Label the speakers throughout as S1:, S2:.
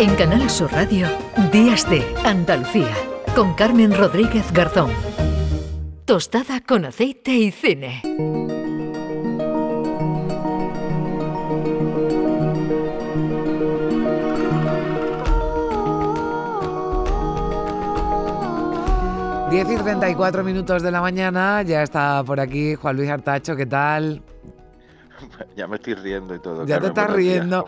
S1: En Canal Sur Radio, Días de Andalucía, con Carmen Rodríguez Garzón. Tostada con aceite y cine.
S2: Diez y 34 minutos de la mañana, ya está por aquí Juan Luis Artacho, ¿qué tal?
S3: Ya me estoy riendo y todo.
S2: Ya te estás riendo.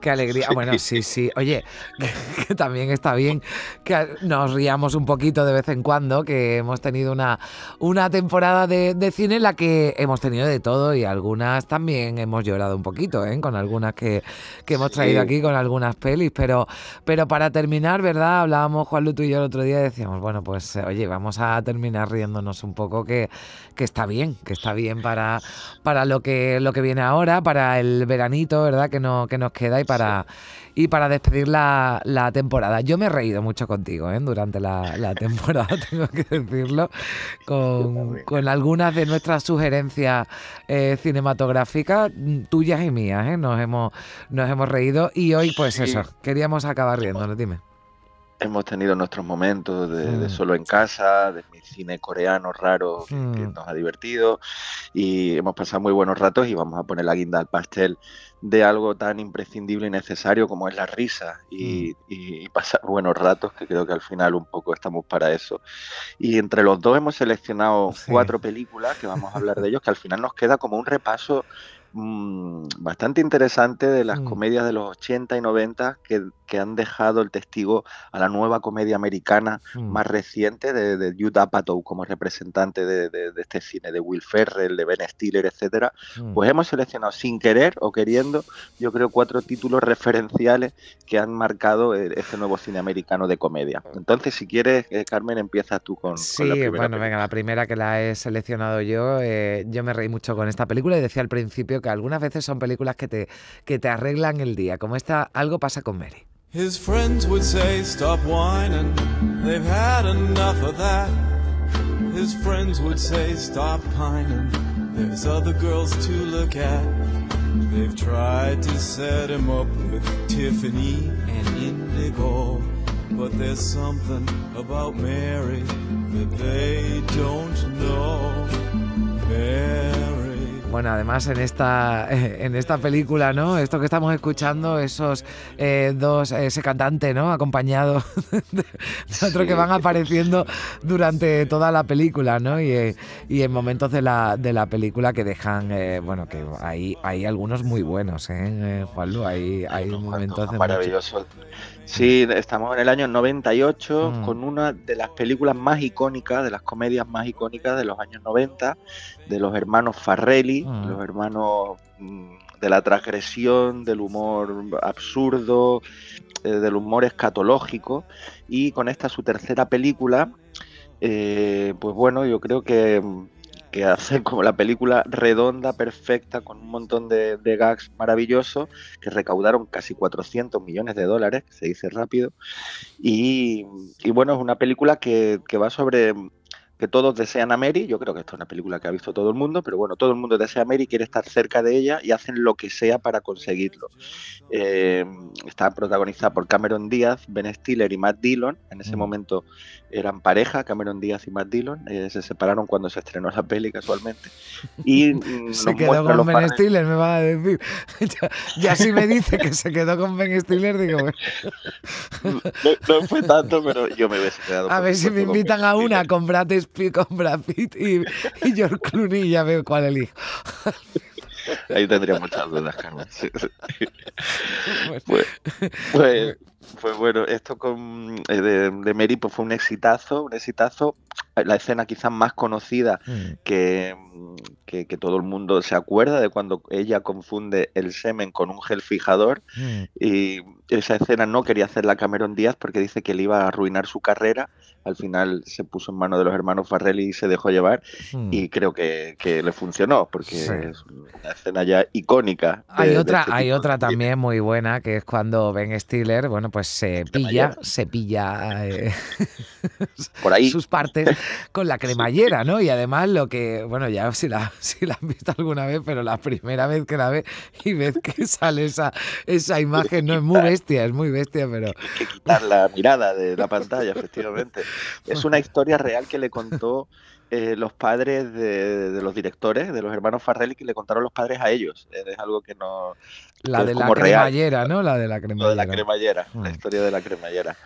S2: Qué alegría. Bueno, sí, sí. Oye, que, también está bien que nos riamos un poquito de vez en cuando, que hemos tenido una, una temporada de, cine en la que hemos tenido de todo y algunas también hemos llorado un poquito, ¿eh? Con algunas que, hemos traído aquí, con algunas pelis. Pero, pero para terminar, ¿verdad? Hablábamos Juan Luto y yo el otro día y decíamos, bueno, pues oye, vamos a terminar riéndonos un poco, que, que está bien, que está bien para, para lo, que, lo que viene ahora para el veranito, ¿verdad? Que, no, que nos queda y para, y para despedir la, temporada. Yo me he reído mucho contigo ¿eh? durante la, temporada, tengo que decirlo, con, algunas de nuestras sugerencias eh, cinematográficas, tuyas y mías. ¿eh? Nos, hemos, nos hemos reído y hoy, pues eso, queríamos acabar riéndonos, dime
S3: hemos tenido nuestros momentos de, mm. solo en casa, de mi cine coreano raro que, mm. nos ha divertido y hemos pasado muy buenos ratos y vamos a poner la guinda al pastel de algo tan imprescindible y necesario como es la risa y, mm. pasar buenos ratos, que creo que al final un poco estamos para eso. Y entre los dos hemos seleccionado cuatro películas que vamos a hablar de ellos, que al final nos queda como un repaso Mm, bastante interesante de las mm. comedias de los 80 y 90 que, han dejado el testigo a la nueva comedia americana mm. más reciente de, de Judd Apatow como representante de, este cine, de Will Ferrell, de Ben Stiller, etcétera. Pues hemos seleccionado sin querer o queriendo, yo creo, cuatro títulos referenciales que han marcado eh, este nuevo cine americano de comedia. Entonces, si quieres, eh, Carmen, empieza tú con,
S2: sí,
S3: la
S2: primera. bueno, venga, la primera que la he seleccionado yo, eh, yo me reí mucho con esta película y decía al principio que algunas veces son películas que te, arreglan el día, como esta Algo pasa con Mary. His friends would say, stop whining, they've had enough of that. His friends would say, stop pining, there's other girls to look at. They've tried to set him up with Tiffany and Indigo, but there's something about Mary that they don't know. Mary. Bueno, además en esta, en esta película, ¿no? Esto que estamos escuchando, esos eh, dos, ese cantante, ¿no? Acompañado de, otro que van apareciendo durante toda la película, ¿no? Y, y en momentos de la, de la película que dejan, eh, bueno, que hay, hay algunos muy buenos, ¿eh? eh Juanlu, hay, hay momentos de...
S3: Maravilloso. Sí, estamos en el año 98 mm. con una de las películas más icónicas, de las comedias más icónicas de los años 90, de los hermanos Farrelly, mm. los hermanos mm, de la transgresión, del humor absurdo, eh, del humor escatológico, y con esta su tercera película, eh, pues bueno, yo creo que que hace como la película redonda, perfecta, con un montón de, gags maravillosos, que recaudaron casi 400 millones de dólares, se dice rápido. Y, bueno, es una película que va sobre que todos desean a Mary. Yo creo que esto es una película que ha visto todo el mundo, pero bueno, todo el mundo desea a Mary, quiere estar cerca de ella y hacen lo que sea para conseguirlo. Eh, está protagonizada por Cameron Díaz, Ben Stiller y Matt Dillon. En ese mm. momento eran pareja, Cameron Díaz y Matt Dillon. Eh, se separaron cuando se estrenó la peli casualmente. Y
S2: mm, se quedó con Ben Stiller, me va a decir. ya, si me dice que se quedó con Ben Stiller, digo,
S3: no, fue tanto, pero yo me hubiese quedado.
S2: A ver si me invitan a una con Brad con Brad Pitt y, George Clooney, ya veo cuál elijo.
S3: Ahí tendría muchas dudas, Carmen. Pues, pues, pues, bueno, esto con eh, de, de Mary pues fue un exitazo, un exitazo. La escena quizás más conocida mm. que, que, todo el mundo se acuerda de cuando ella confunde el semen con un gel fijador mm. y esa escena no quería hacerla Cameron Díaz porque dice que le iba a arruinar su carrera al final se puso en manos de los hermanos Farrelly y se dejó llevar hmm. y creo que, le funcionó porque es una escena ya icónica.
S2: hay otra, este hay otra también muy buena que es cuando Ben Stiller, bueno, pues se pilla, se pilla eh,
S3: por ahí
S2: sus partes con la cremallera, ¿no? Y además lo que, bueno, ya si la, si la has visto alguna vez, pero la primera vez que la ves y ves que sale esa, esa imagen, no es muy bestia, es muy bestia, pero... Hay
S3: que quitar la mirada de la pantalla, efectivamente. Es una historia real que le contó eh, los padres de, los directores, de los hermanos Farrelly, que le contaron los padres a ellos. Es algo que no...
S2: La de la cremallera, ¿no? La de la cremallera.
S3: de la cremallera, la mm. historia de la cremallera.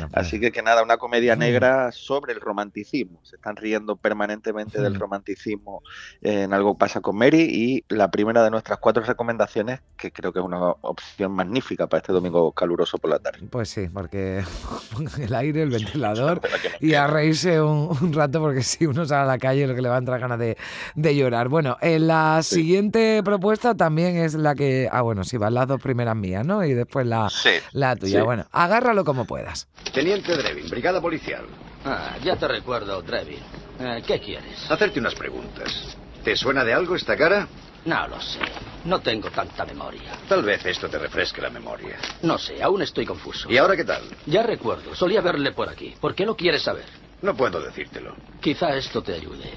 S3: Pues Así que que nada, una comedia mm. negra sobre el romanticismo. Se están riendo permanentemente del mm. romanticismo en Algo pasa con Mary y la primera de nuestras cuatro recomendaciones, que creo que es una opción magnífica para este domingo caluroso por la tarde.
S2: Pues sí, porque el aire, el ventilador y a reírse un, rato porque si uno a la calle lo que le va a entrar ganas de, llorar. Bueno, en la siguiente propuesta también es la que. Ah, bueno, sí, van las dos primeras mías, ¿no? Y después la, la tuya. Bueno, agárralo como puedas.
S4: Teniente Drevin, Brigada Policial.
S5: Ah, ya te recuerdo, Drevin. Eh, ¿Qué quieres?
S4: Hacerte unas preguntas. ¿Te suena de algo esta cara?
S5: No lo sé. No tengo tanta memoria.
S4: Tal vez esto te refresque la memoria.
S5: No sé, aún estoy confuso.
S4: ¿Y ahora qué tal?
S5: Ya recuerdo. Solía verle por aquí. ¿Por qué lo quieres saber?
S4: No puedo decírtelo.
S5: Quizá esto te ayude.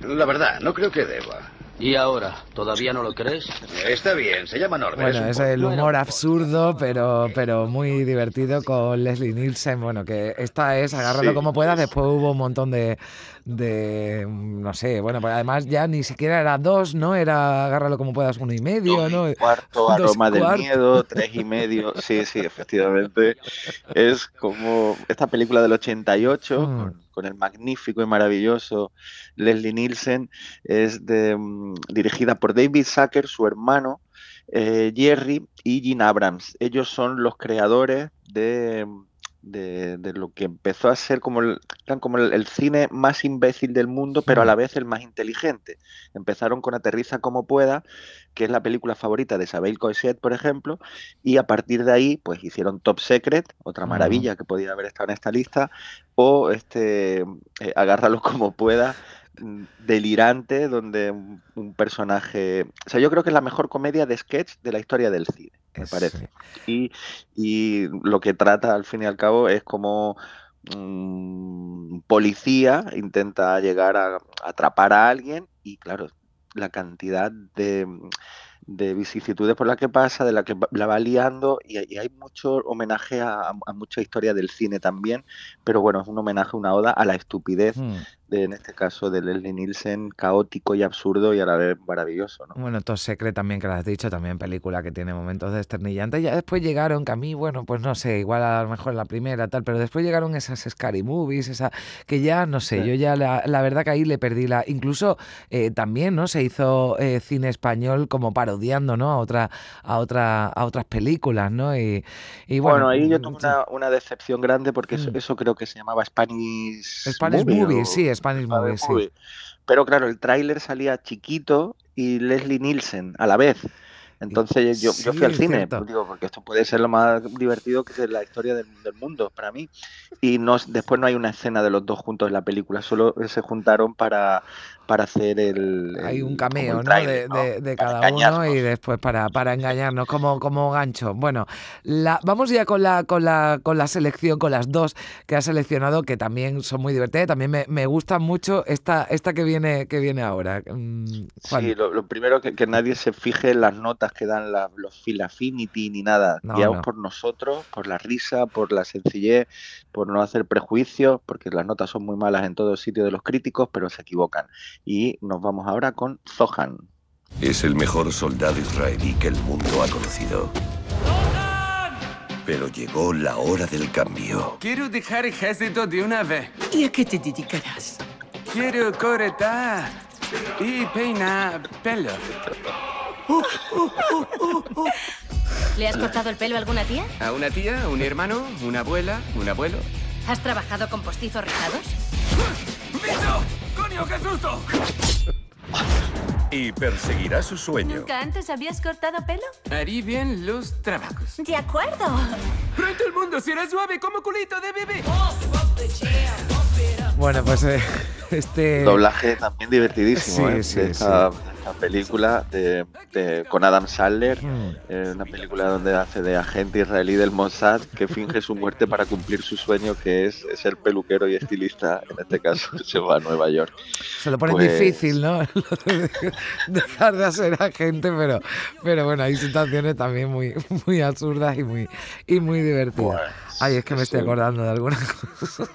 S4: La verdad, no creo que deba.
S5: ¿Y ahora? ¿Todavía no lo crees?
S4: Está bien, se llama Norbert.
S2: Bueno, es, el humor absurdo, pero, pero muy divertido con Leslie Nielsen. Bueno, que esta es, agárralo como puedas. Después hubo un montón de, de no sé, bueno, pues además ya ni siquiera era dos, ¿no? Era agárralo como puedas uno y medio, ¿no?
S3: cuarto, aroma del miedo, tres y medio. Sí, sí, efectivamente. Es como esta película del 88 mm. con, el magnífico y maravilloso Leslie Nielsen. Es de, mm, dirigida por David Sacker, su hermano. Eh, Jerry y Gene Abrams. Ellos son los creadores de de, lo que empezó a ser como, el, como el, cine más imbécil del mundo, pero a la vez el más inteligente. Empezaron con Aterriza como pueda, que es la película favorita de Isabel Coixet, por ejemplo, y a partir de ahí, pues hicieron Top Secret, otra maravilla que podía haber estado en esta lista, o este eh, Agárralo como pueda, mm, delirante, donde un, personaje... O sea, yo creo que es la mejor comedia de sketch de la historia del cine me parece. Y, y, lo que trata al fin y al cabo es como un policía intenta llegar a, atrapar a alguien y claro, la cantidad de, de vicisitudes por la que pasa, de la que la va liando, y, hay mucho homenaje a, mucha historia del cine también, pero bueno, es un homenaje, una oda a la estupidez en este caso de Leslie Nielsen, caótico y absurdo y a la vez maravilloso. ¿no?
S2: Bueno, Top Secret también, que lo has dicho, también película que tiene momentos desternillantes. Ya después llegaron, que a mí, bueno, pues no sé, igual a lo mejor la primera, tal, pero después llegaron esas Scary Movies, esa, que ya, no sé, yo ya la, la, verdad que ahí le perdí la... Incluso eh, también, ¿no? Se hizo eh, cine español como parodiando, ¿no? A, otra, a, otra, a otras películas, ¿no? Y,
S3: bueno, ahí yo tuve una, una, decepción grande porque eso, mm. eso, creo que se llamaba Spanish,
S2: Spanish Movie, sí, Spanish Movie, sí.
S3: Pero claro, el tráiler salía chiquito y Leslie Nielsen a la vez. Entonces yo, yo fui al cine, digo, porque esto puede ser lo más divertido que es la historia del, del, mundo para mí. Y no, después no hay una escena de los dos juntos en la película, solo se juntaron para, para hacer el...
S2: Hay un cameo, ¿no? De, cada uno y después para, para engañarnos como, como gancho. Bueno, la, vamos ya con la, con, la, con la selección, con las dos que has seleccionado, que también son muy divertidas. También me, me gusta mucho esta, esta que, viene, que viene ahora.
S3: Mm, sí, lo, primero que, que nadie se fije en las notas que dan los Feel Affinity ni nada. No, por nosotros, por la risa, por la sencillez, por no hacer prejuicios, porque las notas son muy malas en todo sitio de los críticos, pero se equivocan. Y nos vamos ahora con Zohan.
S6: Es el mejor soldado israelí que el mundo ha conocido. Pero llegó la hora del cambio.
S7: Quiero dejar ejército de una vez.
S8: ¿Y a qué te dedicarás?
S7: Quiero cortar y peinar pelo.
S9: ¿Le has cortado el pelo a alguna tía?
S7: ¿A una tía? ¿Un hermano? ¿Una abuela? ¿Un abuelo?
S9: ¿Has trabajado con postizos rizados?
S7: ¡Coño, qué susto!
S6: Y perseguirá su sueño.
S9: ¿Nunca antes habías cortado pelo?
S7: Harí bien los trabajos.
S9: De acuerdo.
S7: Pronto el mundo será suave como culito de bebé.
S2: Bueno, pues eh, este...
S3: Doblaje también divertidísimo. Sí, ¿eh? sí, sí esta película de, con Adam Sandler, hmm. eh, una película donde hace de agente israelí del Mossad que finge su muerte para cumplir su sueño que es ser peluquero y estilista, en este caso se va a Nueva York.
S2: Se lo pone pues difícil, ¿no? Dejar de ser agente, pero, pero bueno, hay situaciones también muy, muy absurdas y muy, y muy divertidas. Pues, Ay, es que me estoy acordando de alguna cosa.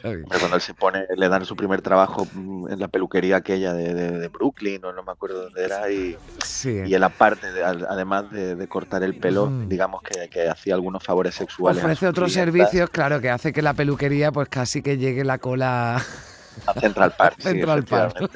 S3: Cuando él se pone, le dan su primer trabajo mm, en la peluquería aquella de, Brooklyn, o no me acuerdo dónde era, y, y él aparte, además de, cortar el pelo, digamos que, que, hacía algunos favores sexuales.
S2: Ofrece otros servicios, claro, que hace que la peluquería pues casi que llegue la cola
S3: a Central Park. Central Park.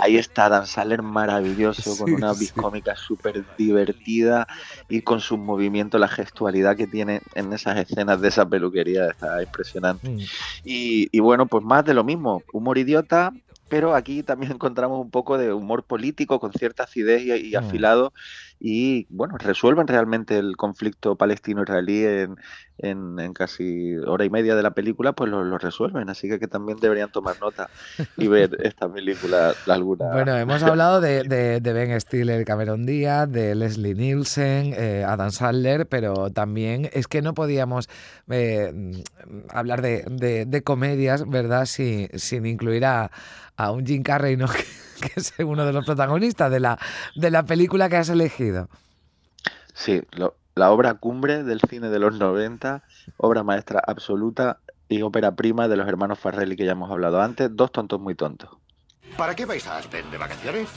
S3: Ahí está Dan Saller maravilloso, con una biscómica súper divertida y con su movimiento, la gestualidad que tiene en esas escenas de esa peluquería, está impresionante. Mm. Y, y bueno, pues más de lo mismo, humor idiota, pero aquí también encontramos un poco de humor político con cierta acidez y, mm. afilado y bueno, resuelven realmente el conflicto palestino-israelí en, en, casi hora y media de la película, pues lo, resuelven, así que, que, también deberían tomar nota y ver esta película alguna.
S2: Bueno, hemos hablado de, de, Ben Stiller, Cameron Díaz, de Leslie Nielsen, eh, Adam Sandler, pero también es que no podíamos eh, hablar de, de, comedias, ¿verdad?, sin, sin incluir a a un Jim Carrey, ¿no? que, es uno de los protagonistas de la, de la película que has elegido.
S3: Sí, la obra cumbre del cine de los 90, obra maestra absoluta y ópera prima de los hermanos Farrelly que ya hemos hablado antes, Dos tontos muy tontos.
S4: ¿Para qué vais a Aspen de vacaciones?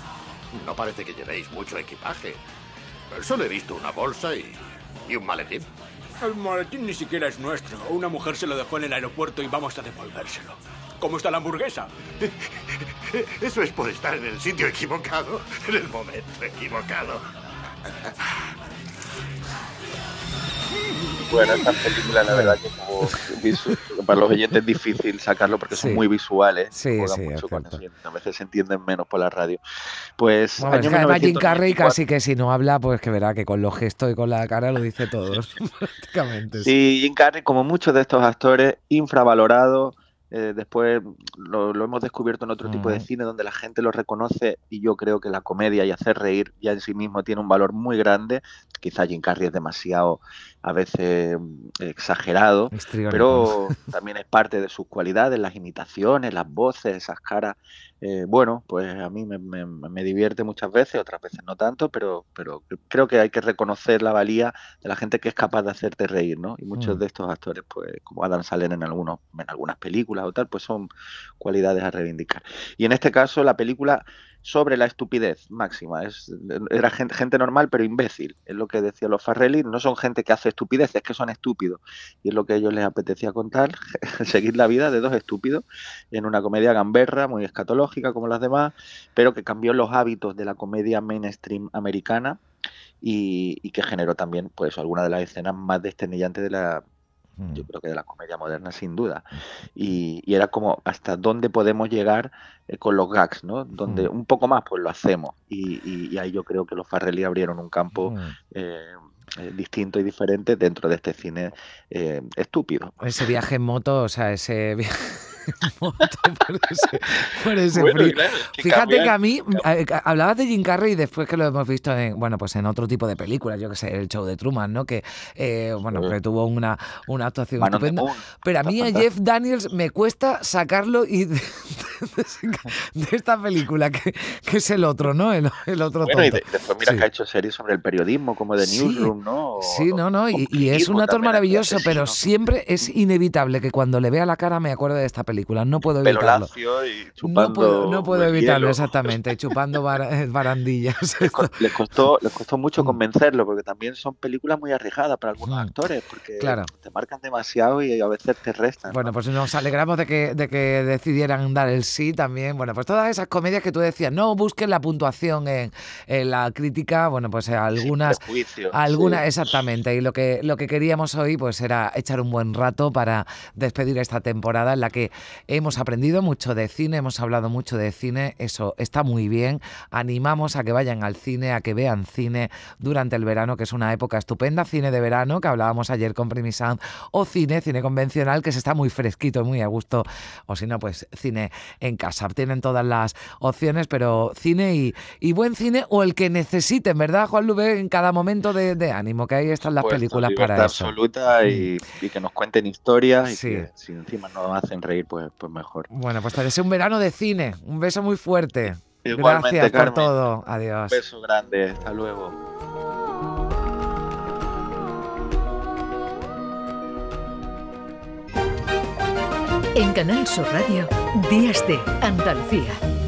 S4: No parece que llevéis mucho equipaje. Solo he visto una bolsa y, y un maletín.
S8: El maletín ni siquiera es nuestro. Una mujer se lo dejó en el aeropuerto y vamos a devolvérselo. ¿Cómo está la hamburguesa?
S4: Eso es por estar en el sitio equivocado, en el momento equivocado.
S3: Bueno, esta película, la verdad, que para los oyentes es difícil sacarlo porque son muy visuales.
S2: Sí, sí,
S3: a veces se entienden menos por la radio. Pues.
S2: Bueno, es que además Jim Carrey casi que si no habla, pues que verá que con los gestos y con la cara lo dice todo, prácticamente.
S3: Sí, Jim Carrey, como muchos de estos actores, infravalorado eh, después lo, hemos descubierto en otro tipo de cine donde la gente lo reconoce y yo creo que la comedia y hacer reír ya en sí mismo tiene un valor muy grande. Quizá Jim Carrey es demasiado a veces mm, exagerado, pero también es parte de sus cualidades, las imitaciones, las voces, esas caras. Eh, bueno, pues a mí me, divierte muchas veces, otras veces no tanto, pero, pero creo que hay que reconocer la valía de la gente que es capaz de hacerte reír, ¿no? Y muchos mm. de estos actores, pues como Adam Salen en, algunos, en algunas películas o tal, pues son cualidades a reivindicar. Y en este caso, la película sobre la estupidez máxima. Es, era gente, gente, normal pero imbécil, es lo que decían los Farrelly, no son gente que hace estupidez, es que son estúpidos. Y es lo que a ellos les apetecía contar, seguir la vida de dos estúpidos en una comedia gamberra, muy escatológica como las demás, pero que cambió los hábitos de la comedia mainstream americana y, y que generó también pues alguna de las escenas más desternillantes de la yo mm. creo que de la comedia moderna sin duda. Y, y era como hasta dónde podemos llegar eh, con los gags, ¿no? Donde mm. un poco más pues lo hacemos. Y, y, ahí yo creo que los Farrelly abrieron un campo eh, eh, distinto y diferente dentro de este cine estúpido.
S2: Ese viaje en moto, o sea, ese viaje Fíjate que a mí, hablabas de Jim Carrey y después que lo hemos visto en, bueno, pues en otro tipo de películas, yo que sé, el show de Truman, ¿no? Que, eh, bueno, que tuvo una, una actuación estupenda. Pero a mí a Jeff Daniels me cuesta sacarlo y de, esta película, que, que, es el otro, ¿no? El, otro
S3: bueno, y después mira que ha hecho series sobre el periodismo, como de Newsroom, ¿no?
S2: sí, no, no, y, es un actor maravilloso, pero siempre es inevitable que cuando le vea la cara me acuerde de esta película película, no puedo evitarlo. no puedo, no puedo evitarlo, exactamente, chupando eh, barandillas.
S3: Les, costó, les costó mucho mm. convencerlo, porque también son películas muy arriesgadas para algunos mm. actores, porque te marcan demasiado y a veces te restan.
S2: Bueno, pues nos alegramos de que, de que decidieran dar el sí también. Bueno, pues todas esas comedias que tú decías, no busquen la puntuación en, la crítica, bueno, pues eh, algunas... algunas, exactamente. Y lo que, lo que queríamos hoy pues era echar un buen rato para despedir esta temporada en la que Hemos aprendido mucho de cine, hemos hablado mucho de cine, eso está muy bien. Animamos a que vayan al cine, a que vean cine durante el verano, que es una época estupenda. Cine de verano, que hablábamos ayer con Primisound, o cine, cine convencional, que se está muy fresquito, muy a gusto. O si no, pues cine en casa. Tienen todas las opciones, pero cine y, buen cine o el que necesiten, ¿verdad, Juan Lube? En cada momento de, ánimo, que ahí están las películas para eso.
S3: absoluta y, mm. y, que nos cuenten historias y que si encima nos hacen reír, pues, pues mejor.
S2: Bueno, pues te deseo un verano de cine. Un beso muy fuerte. Gracias por todo. Adiós.
S3: Un beso grande. Hasta luego.
S1: En Canal Sur Radio, Días de Andalucía